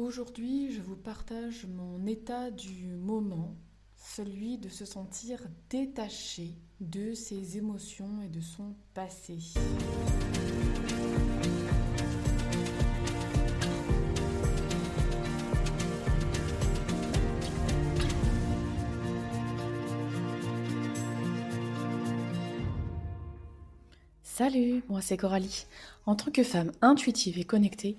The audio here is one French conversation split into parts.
Aujourd'hui, je vous partage mon état du moment, celui de se sentir détaché de ses émotions et de son passé. Salut, moi c'est Coralie. En tant que femme intuitive et connectée,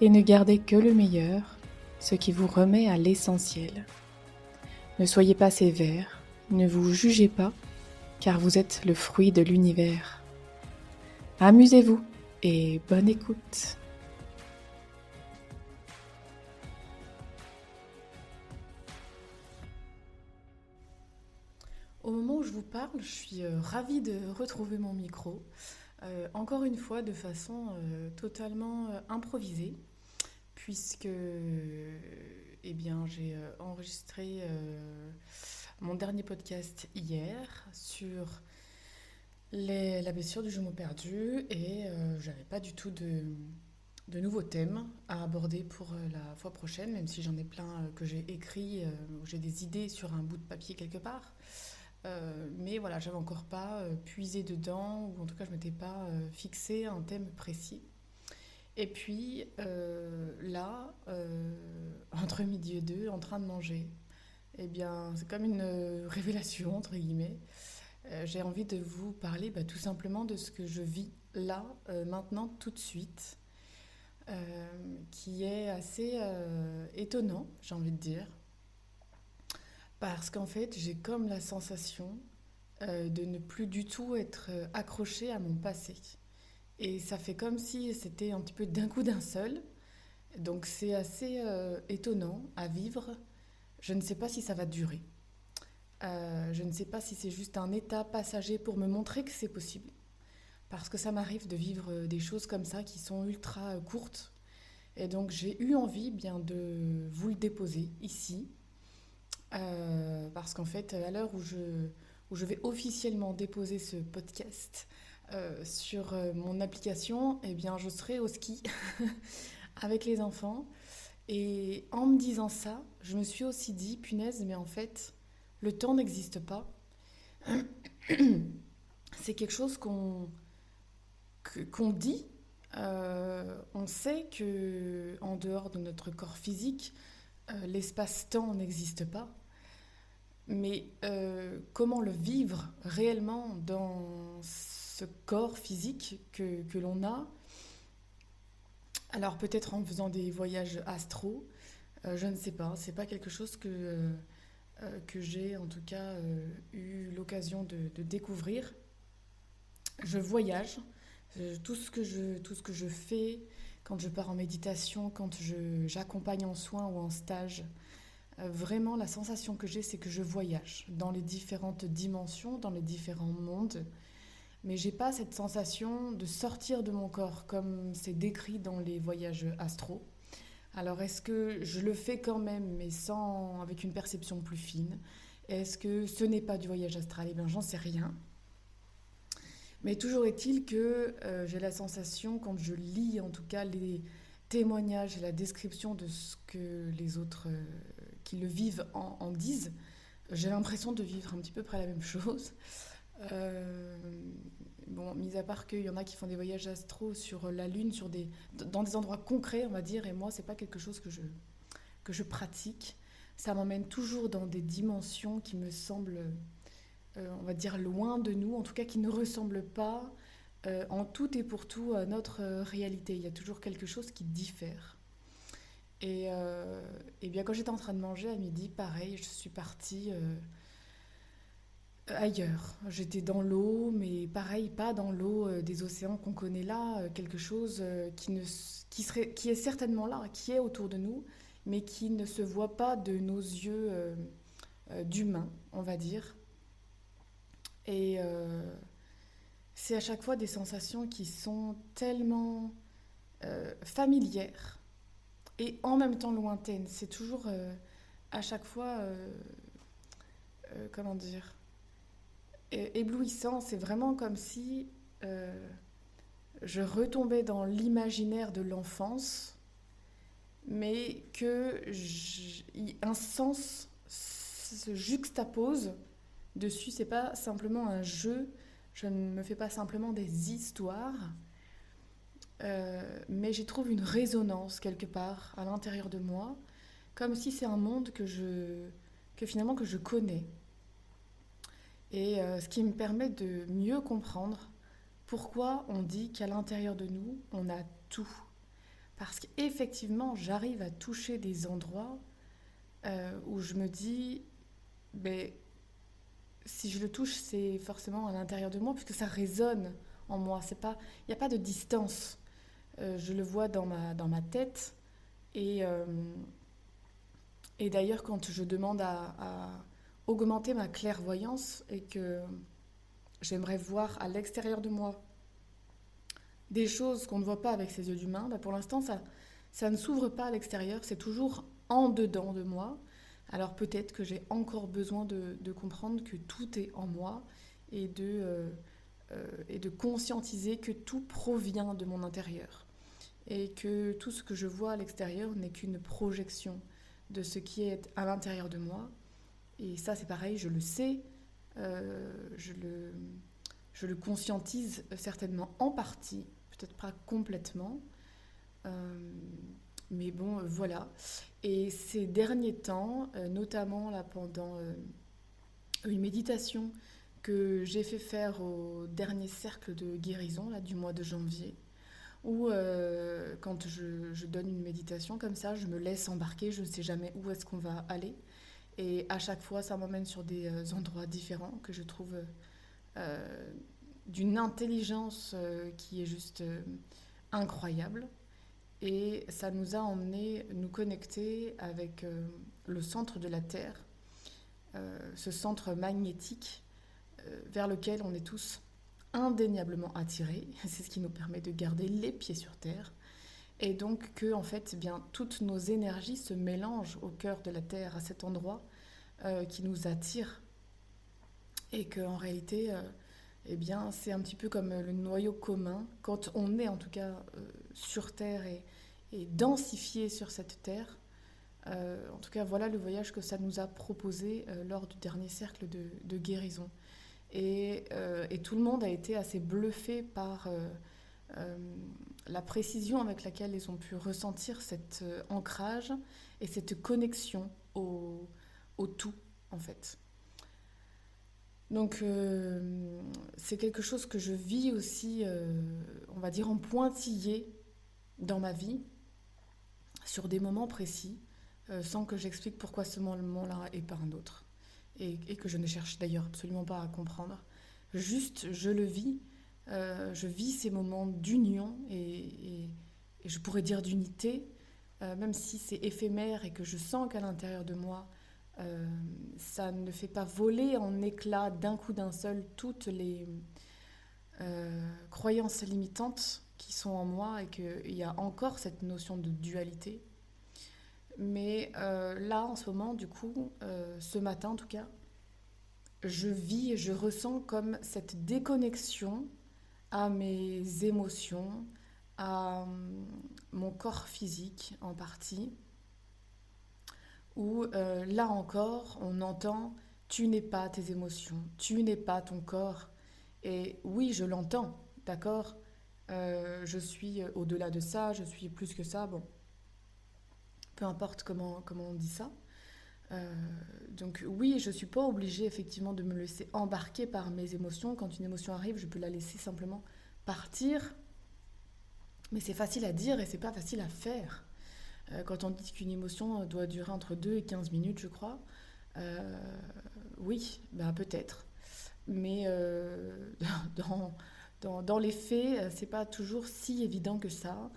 et ne gardez que le meilleur, ce qui vous remet à l'essentiel. Ne soyez pas sévère, ne vous jugez pas, car vous êtes le fruit de l'univers. Amusez-vous et bonne écoute. Au moment où je vous parle, je suis euh, ravie de retrouver mon micro. Euh, encore une fois, de façon euh, totalement improvisée, puisque eh bien, j'ai enregistré mon dernier podcast hier sur la blessure du jumeau perdu et j'avais pas du tout de, nouveaux thèmes à aborder pour la fois prochaine, même si j'en ai plein que j'ai écrit, j'ai des idées sur un bout de papier quelque part. Euh, mais voilà, j'avais encore pas euh, puisé dedans, ou en tout cas, je m'étais pas euh, fixé un thème précis. Et puis là, entre midi et deux, en train de manger, eh bien, c'est comme une révélation, entre guillemets. J'ai envie de vous parler bah, tout simplement de ce que je vis là, maintenant, tout de suite, qui est assez étonnant, j'ai envie de dire. Parce qu'en fait, j'ai comme la sensation euh, de ne plus du tout être euh, accrochée à mon passé. Et ça fait comme si c'était un petit peu d'un coup d'un seul. Donc c'est assez euh, étonnant à vivre. Je ne sais pas si ça va durer. je ne sais pas si c'est juste un état passager pour me montrer que c'est possible. Parce que ça m'arrive de vivre des choses comme ça qui sont ultra courtes. Et donc j'ai eu envie bien de vous le déposer ici euh, parce qu'en fait, à l'heure où je, où je vais officiellement déposer ce podcast euh, sur euh, mon application, eh bien, je serai au ski avec les enfants. Et en me disant ça, je me suis aussi dit, punaise, mais en fait, le temps n'existe pas. C'est quelque chose qu'on qu'on dit. on sait que en dehors de notre corps physique, l'espace-temps n'existe pas. Mais euh, comment le vivre réellement dans ce corps physique que, que l'on a Alors peut-être en faisant des voyages astro, euh, je ne sais pas, c'est pas quelque chose que, euh, que j'ai en tout cas eu l'occasion de, découvrir. Je voyage, tout ce, que je, tout ce que je fais quand je pars en méditation, quand j'accompagne en soins ou en stage, euh, vraiment, la sensation que j'ai, c'est que je voyage dans les différentes dimensions, dans les différents mondes. Mais j'ai pas cette sensation de sortir de mon corps comme c'est décrit dans les voyages astro. Alors est-ce que je le fais quand même, mais sans avec une perception plus fine? Est-ce que ce n'est pas du voyage astral? Eh bien, j'en sais rien. Mais toujours est-il que euh, j'ai la sensation, quand je lis en tout cas les témoignages et la description de ce que les autres euh, qui le vivent en, disent, j'ai l'impression de vivre un petit peu près la même chose. Euh, bon, mis à part qu'il y en a qui font des voyages astro sur la Lune, sur des, dans des endroits concrets, on va dire, et moi, c'est pas quelque chose que je, que je pratique. Ça m'emmène toujours dans des dimensions qui me semblent, euh, on va dire, loin de nous, en tout cas qui ne ressemblent pas euh, en tout et pour tout à notre réalité. Il y a toujours quelque chose qui diffère. Et, et bien quand j'étais en train de manger à midi, pareil, je suis partie ailleurs. J'étais dans l'eau, mais pareil, pas dans l'eau euh, des océans qu'on connaît là, quelque chose qui, ne, qui, serait, qui est certainement là, qui est autour de nous, mais qui ne se voient pas de nos yeux d'humains, on va dire. Et c'est à chaque fois des sensations qui sont tellement familières et en même temps lointaines. C'est toujours à chaque fois, comment dire, éblouissant. C'est vraiment comme si euh, je retombais dans l'imaginaire de l'enfance, mais que un sens se juxtapose dessus. C'est pas simplement un jeu. Je ne me fais pas simplement des histoires. Euh, mais j'y trouve une résonance quelque part à l'intérieur de moi, comme si c'est un monde que que finalement que je connais et euh, ce qui me permet de mieux comprendre pourquoi on dit qu'à l'intérieur de nous, on a tout. Parce qu'effectivement, j'arrive à toucher des endroits euh, où je me dis, ben, si je le touche, c'est forcément à l'intérieur de moi, puisque ça résonne en moi. Il n'y a pas de distance. Euh, je le vois dans ma, dans ma tête. Et, et d'ailleurs, quand je demande à augmenter ma clairvoyance et que j'aimerais voir à l'extérieur de moi des choses qu'on ne voit pas avec ses yeux d'humain, bah pour l'instant, ça, ne s'ouvre pas à l'extérieur, c'est toujours en dedans de moi. Alors peut-être que j'ai encore besoin de, comprendre que tout est en moi euh, euh, et de conscientiser que tout provient de mon intérieur et que tout ce que je vois à l'extérieur n'est qu'une projection de ce qui est à l'intérieur de moi et ça, c'est pareil, je le sais, euh, je, le, je le conscientise certainement en partie, peut-être pas complètement. Euh, mais bon, euh, voilà. Et ces derniers temps, notamment là pendant une méditation que j'ai fait faire au dernier cercle de guérison là, du mois de janvier, où quand je, je, donne une méditation comme ça, je me laisse embarquer, je ne sais jamais où est-ce qu'on va aller. Et à chaque fois, ça m'emmène sur des euh, endroits différents que je trouve euh, d'une intelligence euh, qui est juste incroyable. Et ça nous a emmené nous connecter avec le centre de la Terre, ce centre magnétique vers lequel on est tous indéniablement attirés. C'est ce qui nous permet de garder les pieds sur Terre. Et donc que en fait, eh bien, toutes nos énergies se mélangent au cœur de la Terre, à cet endroit euh, qui nous attire. Et qu'en réalité, euh, eh bien, c'est un petit peu comme le noyau commun. Quand on est en tout cas euh, sur Terre et, densifié sur cette Terre, en tout cas, voilà le voyage que ça nous a proposé lors du dernier cercle de, guérison. Et, tout le monde a été assez bluffé par la précision avec laquelle ils ont pu ressentir cet ancrage et cette connexion au, tout, en fait. Donc, euh, c'est quelque chose que je vis aussi, euh, on va dire, en pointillé dans ma vie, sur des moments précis, euh, sans que j'explique pourquoi ce moment-là et pas un autre. Et, que je ne cherche d'ailleurs absolument pas à comprendre. Juste, je le vis. Je vis ces moments d'union et, je pourrais dire d'unité, même si c'est éphémère et que je sens qu'à l'intérieur de moi, euh, ça ne fait pas voler en éclats d'un coup d'un seul toutes les euh, croyances limitantes qui sont en moi et qu'il y a encore cette notion de dualité. Mais euh, là, en ce moment, du coup, ce matin en tout cas, je vis et je ressens comme cette déconnexion à mes émotions, à mon corps physique en partie, où euh, là encore, on entend tu n'es pas tes émotions, tu n'es pas ton corps. Et oui, je l'entends, d'accord? Euh, Je suis au-delà de ça, je suis plus que ça, bon. Peu importe comment, comment on dit ça. Euh, donc oui, je ne suis pas obligée effectivement de me laisser embarquer par mes émotions. Quand une émotion arrive, je peux la laisser simplement partir. Mais c'est facile à dire et c'est pas facile à faire. Euh, quand on dit qu'une émotion doit durer entre 2 et 15 minutes, je crois, euh, oui, ben peut-être. Mais dans, dans, dans, les faits, c'est pas toujours si évident que ça.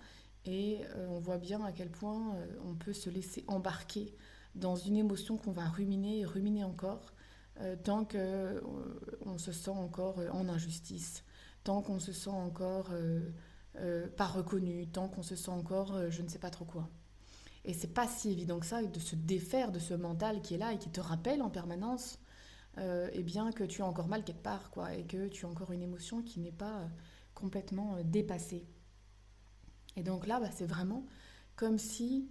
Et on voit bien à quel point on peut se laisser embarquer dans une émotion qu'on va ruminer et ruminer encore tant qu'on se sent encore en injustice, tant qu'on se sent encore pas reconnu, tant qu'on se sent encore je ne sais pas trop quoi. Et c'est pas si évident que ça de se défaire de ce mental qui est là et qui te rappelle en permanence euh, eh bien, que tu as encore mal quelque part, quoi, et que tu as encore une émotion qui n'est pas euh, complètement euh, dépassée. Et donc là, bah, c'est vraiment comme si,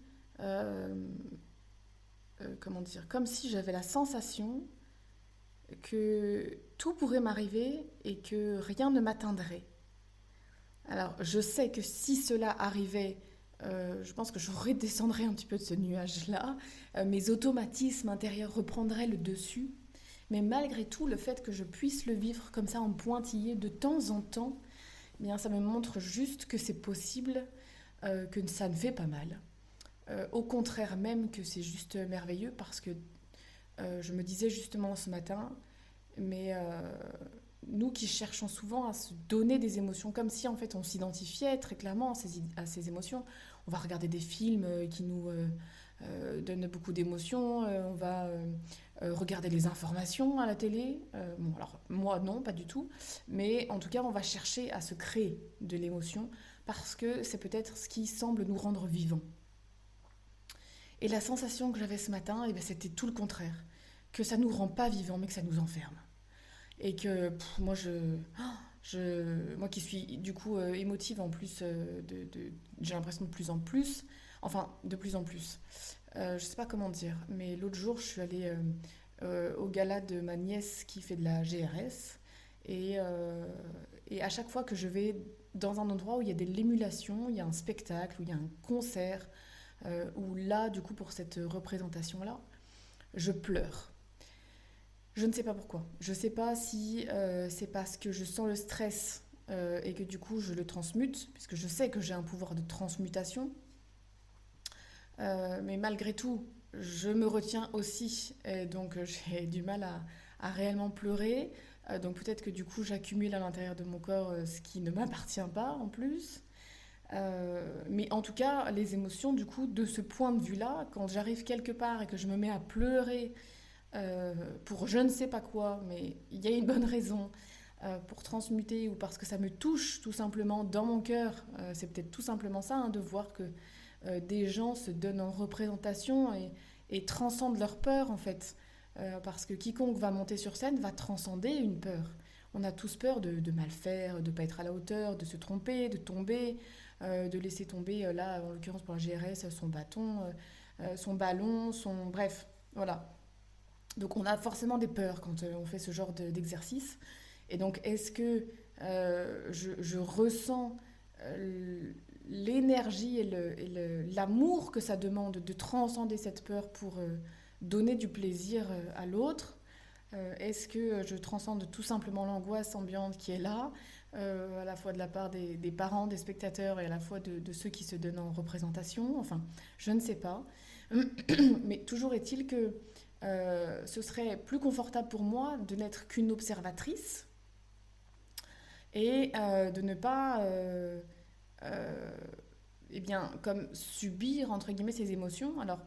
comment dire, comme si j'avais la sensation que tout pourrait m'arriver et que rien ne m'atteindrait. Alors, je sais que si cela arrivait euh, je pense que je redescendrais un petit peu de ce nuage-là. Euh, mes automatismes intérieurs reprendraient le dessus. Mais malgré tout, le fait que je puisse le vivre comme ça en pointillé de temps en temps, eh bien, ça me montre juste que c'est possible, euh, que ça ne fait pas mal. Au contraire même que c'est juste merveilleux parce que je me disais justement ce matin, mais nous qui cherchons souvent à se donner des émotions comme si en fait on s'identifiait très clairement à ces émotions, on va regarder des films euh, qui nous euh, euh, donnent beaucoup d'émotions, on va regarder les informations à la télé. bon, alors moi non, pas du tout, mais en tout cas, on va chercher à se créer de l'émotion parce que c'est peut-être ce qui semble nous rendre vivants. Et la sensation que j'avais ce matin, eh ben, c'était tout le contraire, que ça nous rend pas vivants, mais que ça nous enferme. Et que moi, je, je, moi qui suis du coup euh, émotive en plus, euh, j'ai l'impression de plus en plus, enfin de plus en plus. Euh, je sais pas comment dire, mais l'autre jour je suis allée au gala de ma nièce qui fait de la GRS et à chaque fois que je vais dans un endroit où il y a de l'émulation, il y a un spectacle, où il y a un concert, où là du coup pour cette représentation là, je pleure je ne sais pas pourquoi. Je ne sais pas si euh, c'est parce que je sens le stress euh, et que du coup je le transmute, puisque je sais que j'ai un pouvoir de transmutation. Euh, mais malgré tout, je me retiens aussi, donc j'ai du mal à, réellement pleurer. donc peut-être que du coup j'accumule à l'intérieur de mon corps ce qui ne m'appartient pas en plus. Mais en tout cas, les émotions, du coup, de ce point de vue-là, quand j'arrive quelque part et que je me mets à pleurer euh, pour je ne sais pas quoi, mais il y a une bonne raison euh, pour transmuter ou parce que ça me touche tout simplement dans mon cœur. Euh, c'est peut-être tout simplement ça, hein, de voir que des gens se donnent en représentation et, et transcendent leur peur en fait. parce que quiconque va monter sur scène va transcender une peur. On a tous peur de, de mal faire, de ne pas être à la hauteur, de se tromper, de tomber, de laisser tomber, là en l'occurrence pour la GRS, son bâton, son ballon, son... Bref, voilà. Donc on a forcément des peurs quand euh, on fait ce genre d'exercice. Et donc est-ce que euh, je, ressens euh, l'énergie et l'amour que ça demande de transcender cette peur pour donner du plaisir à l'autre Est-ce que je transcende tout simplement l'angoisse ambiante qui est là, à la fois de la part des, parents, des spectateurs et à la fois de, ceux qui se donnent en représentation Enfin, je ne sais pas. Mais toujours est-il que euh, ce serait plus confortable pour moi de n'être qu'une observatrice et euh, de ne pas, euh, eh bien, comme subir entre guillemets ces émotions. Alors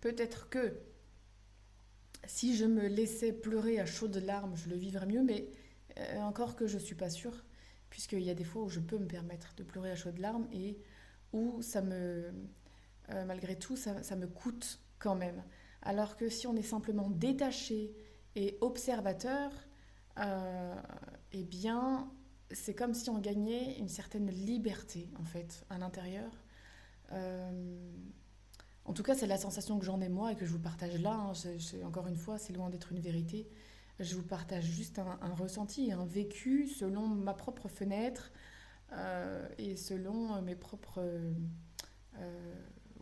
peut-être que si je me laissais pleurer à chaudes larmes, je le vivrais mieux, mais encore que je suis pas sûre, puisqu'il y a des fois où je peux me permettre de pleurer à chaudes larmes et où ça me, malgré tout, ça, ça me coûte quand même. Alors que si on est simplement détaché et observateur, euh, eh bien, c'est comme si on gagnait une certaine liberté, en fait, à l'intérieur. Euh, en tout cas, c'est la sensation que j'en ai moi et que je vous partage là. Hein. encore une fois, c'est loin d'être une vérité. Je vous partage juste un, ressenti, un vécu selon ma propre fenêtre euh, et selon mes propres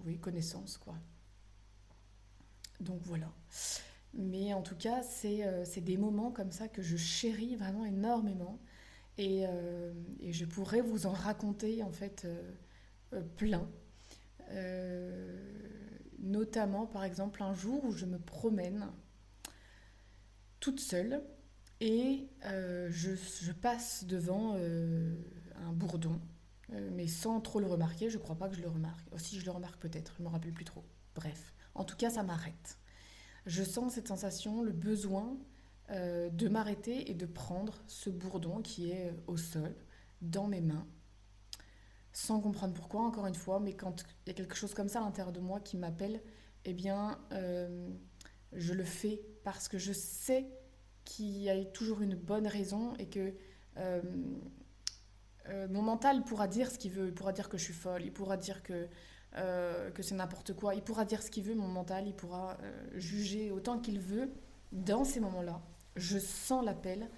oui, connaissances, quoi. Donc voilà. Mais en tout cas, euh, c'est des moments comme ça que je chéris vraiment énormément. Et, euh, je pourrais vous en raconter en fait euh, plein. notamment, par exemple, un jour où je me promène toute seule et je, je, passe devant un bourdon. mais sans trop le remarquer, je crois pas que je le remarque. Aussi, je le remarque peut-être, je me rappelle plus trop. Bref, en tout cas, ça m'arrête. Je sens cette sensation, le besoin de m'arrêter et de prendre ce bourdon qui est au sol, dans mes mains, sans comprendre pourquoi, encore une fois, mais quand il y a quelque chose comme ça à l'intérieur de moi qui m'appelle, eh bien, euh, je le fais parce que je sais qu'il y a toujours une bonne raison et que euh, euh, mon mental pourra dire ce qu'il veut, il pourra dire que je suis folle, il pourra dire que, que c'est n'importe quoi, il pourra dire ce qu'il veut, mon mental, il pourra juger autant qu'il veut. Dans ces moments-là, je sens l'appel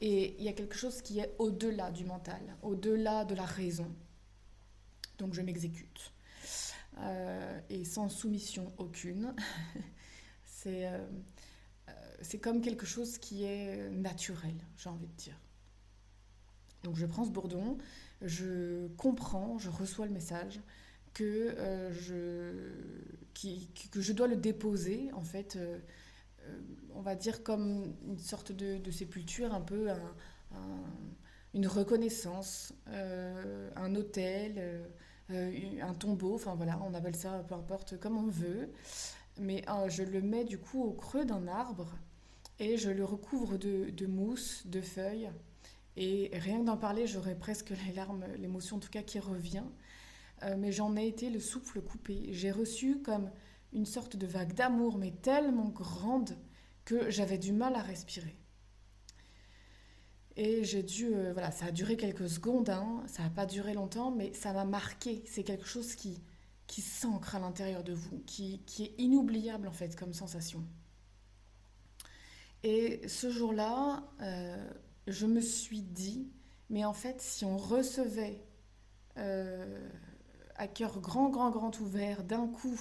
et il y a quelque chose qui est au-delà du mental, au-delà de la raison donc je m'exécute. Euh, et sans soumission aucune. c'est euh, euh, c'est comme quelque chose qui est naturel, j'ai envie de dire. Donc je prends ce bourdon, je comprends, je reçois le message que, je, qui, que je dois le déposer, en fait, on va dire comme une sorte de, sépulture, un peu une reconnaissance, un hôtel euh, un tombeau, enfin voilà, on appelle ça peu importe comme on veut. Mais euh, je le mets du coup au creux d'un arbre et je le recouvre de, mousse, de feuilles. Et rien que d'en parler, j'aurais presque les larmes, l'émotion en tout cas qui revient. Euh, mais j'en ai été le souffle coupé. J'ai reçu comme une sorte de vague d'amour, mais tellement grande que j'avais du mal à respirer. Et j'ai dû, euh, voilà, ça a duré quelques secondes, hein, ça n'a pas duré longtemps, mais ça m'a marqué. C'est quelque chose qui, qui s'ancre à l'intérieur de vous, qui, qui, est inoubliable en fait comme sensation. Et ce jour-là, euh, je me suis dit, mais en fait, si on recevait euh, à cœur grand, grand, grand ouvert, d'un coup,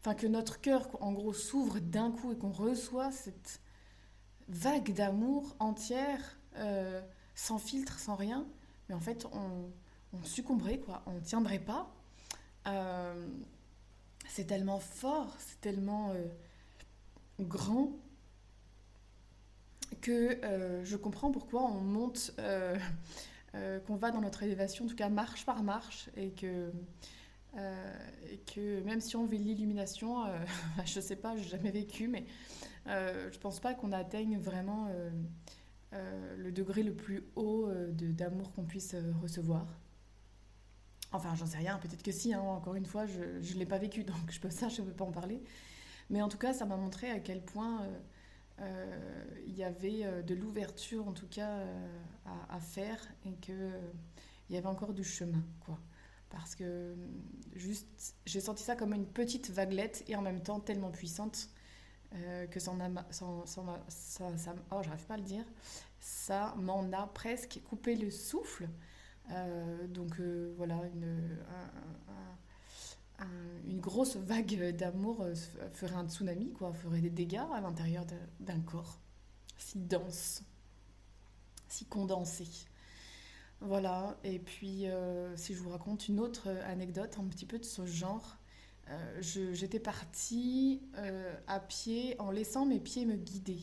enfin que notre cœur en gros s'ouvre d'un coup et qu'on reçoit cette vague d'amour entière, euh, sans filtre, sans rien. Mais en fait, on, succomberait, quoi. On ne tiendrait pas. C'est tellement fort, c'est tellement grand que je comprends pourquoi on monte, qu'on va dans notre élévation, en tout cas marche par marche, et que, même si on vit l'illumination, je ne sais pas, j'ai jamais vécu, mais je pense pas qu'on atteigne vraiment euh, le degré le plus haut euh, d'amour qu'on puisse euh, recevoir. Enfin, j'en sais rien, peut-être que si, hein, encore une fois, je ne l'ai pas vécu, donc je peux ça, je ne peux pas en parler. Mais en tout cas, ça m'a montré à quel point il y avait de l'ouverture, en tout cas, à, faire, et qu'il il y avait encore du chemin, quoi. Parce que juste, j'ai senti ça comme une petite vaguelette, et en même temps tellement puissante euh, que ça, oh, j'arrive pas à le dire, ça m'en a presque coupé le souffle. Euh, donc euh, voilà, une, une grosse vague d'amour ferait un tsunami, quoi, ferait des dégâts à l'intérieur d'un corps si dense, si condensé. Voilà, et puis si je vous raconte une autre anecdote un petit peu de ce genre, euh, j'étais partie euh, à pied en laissant mes pieds me guider.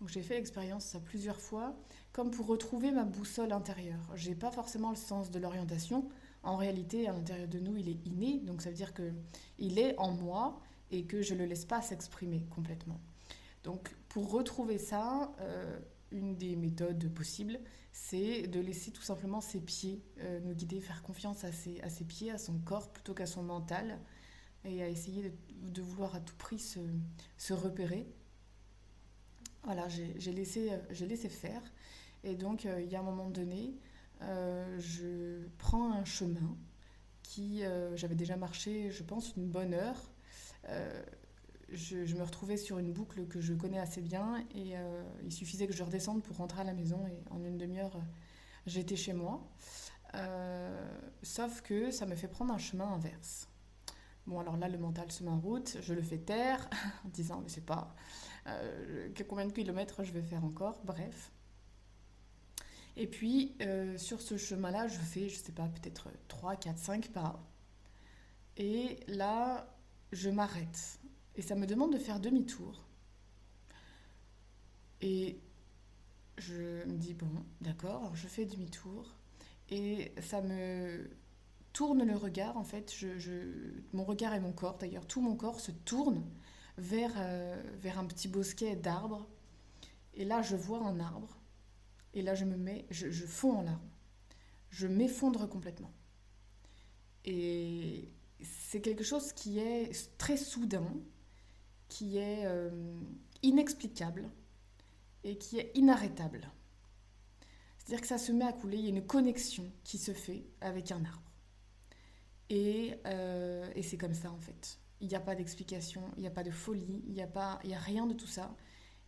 Donc j'ai fait l'expérience ça plusieurs fois, comme pour retrouver ma boussole intérieure. J'ai pas forcément le sens de l'orientation. En réalité, à l'intérieur de nous, il est inné, donc ça veut dire que il est en moi et que je le laisse pas s'exprimer complètement. Donc pour retrouver ça, euh, une des méthodes possibles, c'est de laisser tout simplement ses pieds nous guider, faire confiance à ses, pieds, à son corps plutôt qu'à son mental et à essayer de, vouloir à tout prix se, repérer. Voilà, j'ai laissé, laissé faire. Et donc, euh, il y a un moment donné, euh, je prends un chemin qui, euh, j'avais déjà marché, je pense, une bonne heure. Je, je, me retrouvais sur une boucle que je connais assez bien et il suffisait que je redescende pour rentrer à la maison et en une demi-heure, j'étais chez moi. sauf que ça me fait prendre un chemin inverse. Bon, alors là, le mental se met en route, je le fais taire en disant, mais c'est pas euh, combien de kilomètres je vais faire encore, bref. Et puis, euh, sur ce chemin-là, je fais, je sais pas, peut-être 3, 4, 5 pas. Et là, je m'arrête. Et ça me demande de faire demi-tour. Et je me dis, bon, d'accord, je fais demi-tour. Et ça me tourne le regard, en fait, mon regard et mon corps d'ailleurs, tout mon corps se tourne vers, euh, vers un petit bosquet d'arbres. Et là, je vois un arbre. Et là, je me mets, je, fonds en larmes. Je m'effondre complètement. Et c'est quelque chose qui est très soudain, qui est euh, inexplicable et qui est inarrêtable. C'est-à-dire que ça se met à couler, il y a une connexion qui se fait avec un arbre. Et, euh, et c'est comme ça en fait. Il n'y a pas d'explication, il n'y a pas de folie, il n'y a, a rien de tout ça.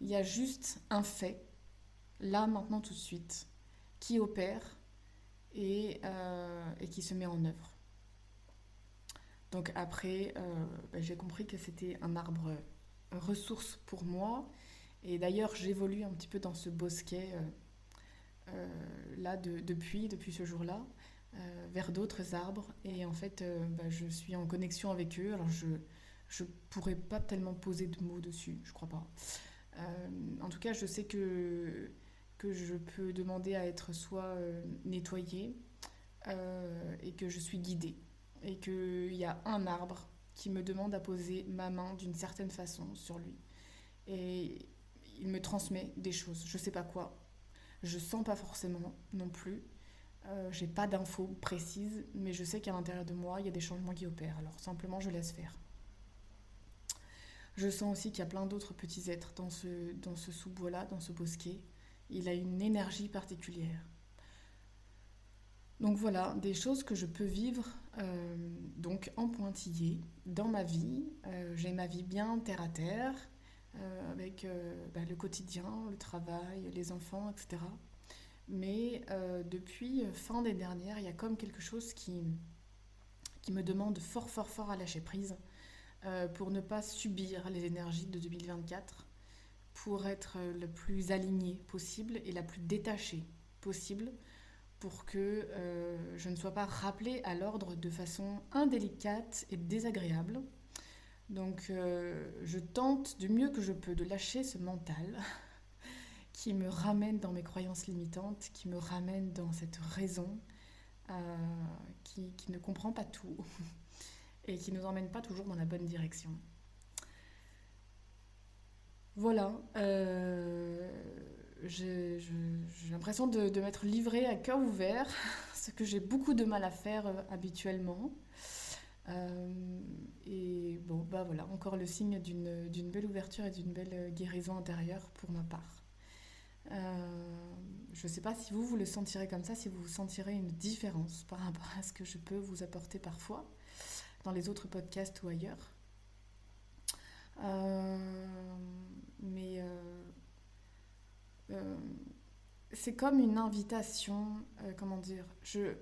Il y a juste un fait, là, maintenant, tout de suite, qui opère et, euh, et qui se met en œuvre. Donc après, euh, bah, j'ai compris que c'était un arbre ressource pour moi. Et d'ailleurs, j'évolue un petit peu dans ce bosquet euh, là depuis, depuis ce jour-là. Euh, vers d'autres arbres. Et en fait, euh, bah, je suis en connexion avec eux. Alors, je ne pourrais pas tellement poser de mots dessus, je crois pas. Euh, en tout cas, je sais que, que je peux demander à être soit nettoyée et que je suis guidée. Et qu'il y a un arbre qui me demande à poser ma main d'une certaine façon sur lui. Et il me transmet des choses. Je sais pas quoi. Je sens pas forcément non plus. Euh, j'ai pas d'infos précises, mais je sais qu'à l'intérieur de moi, il y a des changements qui opèrent. Alors simplement, je laisse faire. Je sens aussi qu'il y a plein d'autres petits êtres dans ce, dans ce sous-bois-là, dans ce bosquet. Il a une énergie particulière. Donc voilà, des choses que je peux vivre euh, donc en pointillé dans ma vie. Euh, j'ai ma vie bien terre à terre, avec bah, le quotidien, le travail, les enfants, etc. Mais euh, depuis euh, fin des dernières, il y a comme quelque chose qui, me demande fort, fort, fort à lâcher prise euh, pour ne pas subir les énergies de 2024, pour être le plus aligné possible et la plus détachée possible pour que je ne sois pas rappelée à l'ordre de façon indélicate et désagréable. Donc je tente du mieux que je peux de lâcher ce mental qui me ramène dans mes croyances limitantes, qui me ramène dans cette raison euh, qui, qui, ne comprend pas tout et qui ne nous emmène pas toujours dans la bonne direction. Voilà, euh, j'ai l'impression de, m'être livrée à cœur ouvert, ce que j'ai beaucoup de mal à faire euh, habituellement. et bon, bah voilà, encore le signe d'une belle ouverture et d'une belle guérison intérieure pour ma part. Euh, je ne sais pas si vous, vous le sentirez comme ça, si vous sentirez une différence par rapport à ce que je peux vous apporter parfois dans les autres podcasts ou ailleurs. Euh, mais euh, c'est comme une invitation, comment dire, je,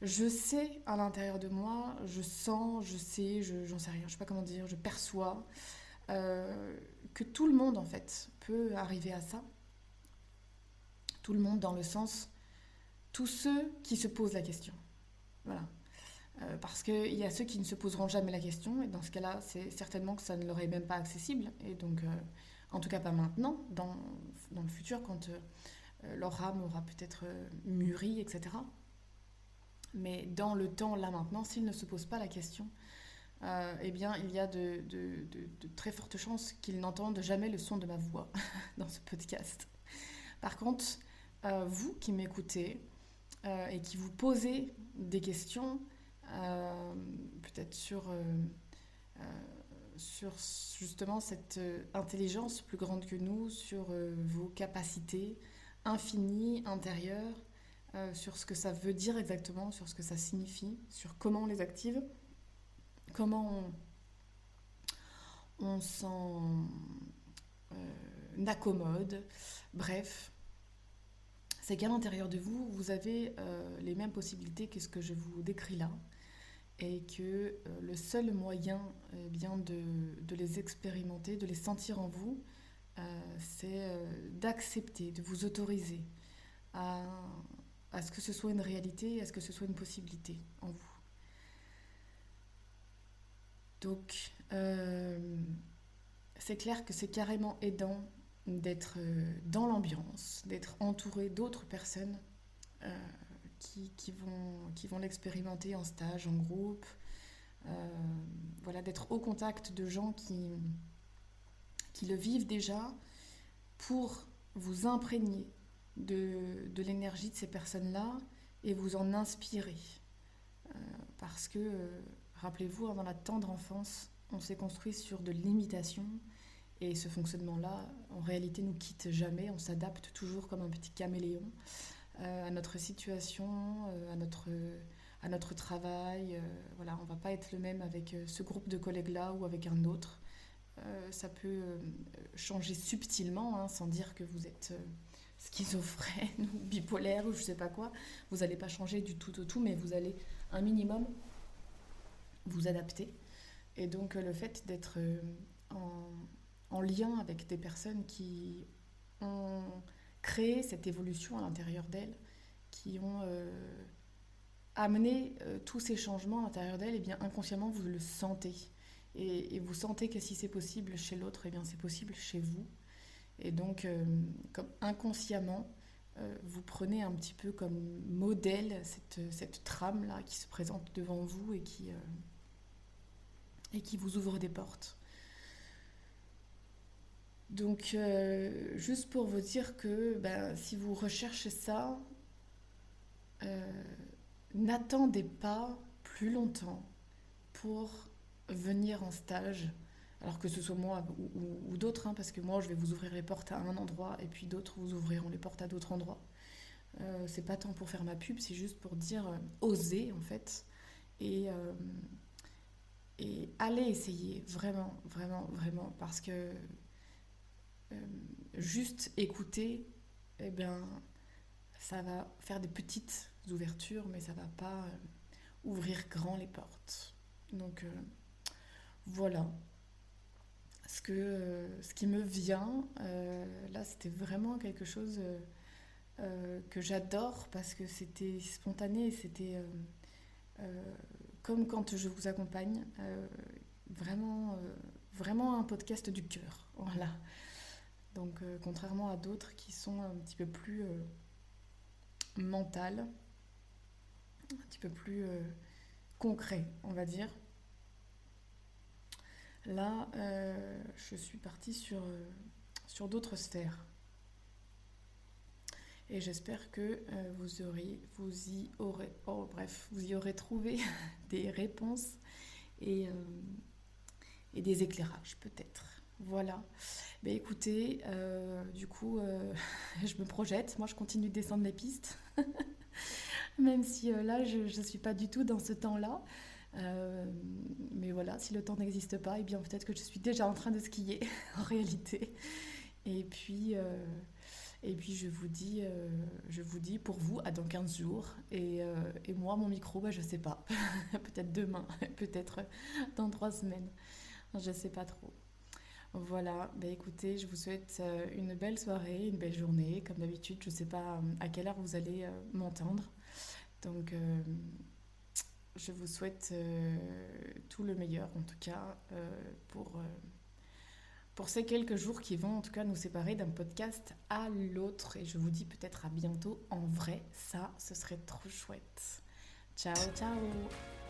je sais à l'intérieur de moi, je sens, je sais, je, j'en sais rien, je sais pas comment dire, je perçois que tout le monde en fait peut arriver à ça tout le monde dans le sens tous ceux qui se posent la question. Voilà. Euh, parce qu'il y a ceux qui ne se poseront jamais la question, et dans ce cas-là, c'est certainement que ça ne leur est même pas accessible, et donc, euh, en tout cas pas maintenant, dans, le futur, quand euh, leur âme aura peut-être mûri, etc. Mais dans le temps, là maintenant, s'ils ne se posent pas la question, eh bien, il y a de, très fortes chances qu'ils n'entendent jamais le son de ma voix dans ce podcast. Par contre, vous qui m'écoutez et qui vous posez des questions, peut-être sur, euh, sur justement cette intelligence plus grande que nous, sur vos capacités infinies, intérieures, sur ce que ça veut dire exactement, sur ce que ça signifie, sur comment on les active, comment on, s'en accommode, bref, c'est qu'à l'intérieur de vous, vous avez euh, les mêmes possibilités que ce que je vous décris là, et que euh, le seul moyen eh bien, de, les expérimenter, de les sentir en vous, euh, c'est d'accepter, de vous autoriser à, à, ce que ce soit une réalité, à ce que ce soit une possibilité en vous. Donc, c'est clair que c'est carrément aidant d'être euh, dans l'ambiance, d'être entouré d'autres personnes euh, qui, vont, qui vont l'expérimenter en stage, en groupe. voilà, d'être au contact de gens qui, qui le vivent déjà pour vous imprégner de, de l'énergie de ces personnes-là et vous en inspirer. parce que, rappelez-vous, dans la tendre enfance, on s'est construit sur de l'imitation. Et ce fonctionnement-là, en réalité, nous quitte jamais. On s'adapte toujours comme un petit caméléon euh, à notre situation, euh, à, notre, à notre travail. Euh, voilà, on va pas être le même avec ce groupe de collègues-là ou avec un autre. ça peut changer subtilement, hein, sans dire que vous êtes schizophrène ou bipolaire ou je sais pas quoi. Vous n'allez pas changer du tout au tout, mais vous allez un minimum vous adapter. Et donc le fait d'être en, en, lien avec des personnes qui ont créé cette évolution à l'intérieur d'elles, qui ont euh, amené euh, tous ces changements à l'intérieur d'elles, et eh bien inconsciemment vous le sentez. Et, vous sentez que si c'est possible chez l'autre, et eh bien c'est possible chez vous. Et donc, euh, comme inconsciemment, vous prenez un petit peu comme modèle cette, cette trame-là qui se présente devant vous et qui, et qui vous ouvre des portes. Donc, euh, juste pour vous dire que ben, si vous recherchez ça, euh, n'attendez pas plus longtemps pour venir en stage, alors que ce soit moi ou, d'autres, hein, parce que moi je vais vous ouvrir les portes à un endroit et puis d'autres vous ouvriront les portes à d'autres endroits. Euh, c'est pas tant pour faire ma pub, c'est juste pour dire oser en fait. Et et allez essayer, vraiment, vraiment, vraiment, parce que euh, juste écouter, eh bien, ça va faire des petites ouvertures, mais ça va pas euh, ouvrir grand les portes. Donc euh, voilà. Ce, que, ce qui me vient, là, c'était vraiment quelque chose que j'adore parce que c'était spontané, c'était comme quand je vous accompagne, euh, vraiment, euh, vraiment un podcast du cœur. Voilà. Donc, euh, contrairement à d'autres qui sont un petit peu plus mentales, un petit peu plus concrets, on va dire. Là, je suis partie sur, d'autres sphères. Et j'espère que euh, vous, aurez, vous y aurez, oh, trouvé des réponses euh, et des éclairages peut-être. Voilà. Ben écoutez, euh, du coup, je me projette. Moi, je continue de descendre les pistes. Même si là, je ne suis pas du tout dans ce temps-là. mais voilà, si le temps n'existe pas, eh bien peut-être que je suis déjà en train de skier en réalité. Et puis, et puis je vous dis, euh, je vous dis pour vous à dans 15 jours. Et, euh, moi, mon micro, bah, je sais pas. peut-être demain, peut-être dans 3 semaines. Je sais pas trop. Voilà, bah, écoutez, je vous souhaite euh, une belle soirée, une belle journée. Comme d'habitude, je ne sais pas à quelle heure vous allez m'entendre. Donc, je vous souhaite tout le meilleur, en tout cas, pour pour ces quelques jours qui vont en tout cas nous séparer d'un podcast à l'autre. Et je vous dis peut-être à bientôt en vrai. Ça, ce serait trop chouette. Ciao, ciao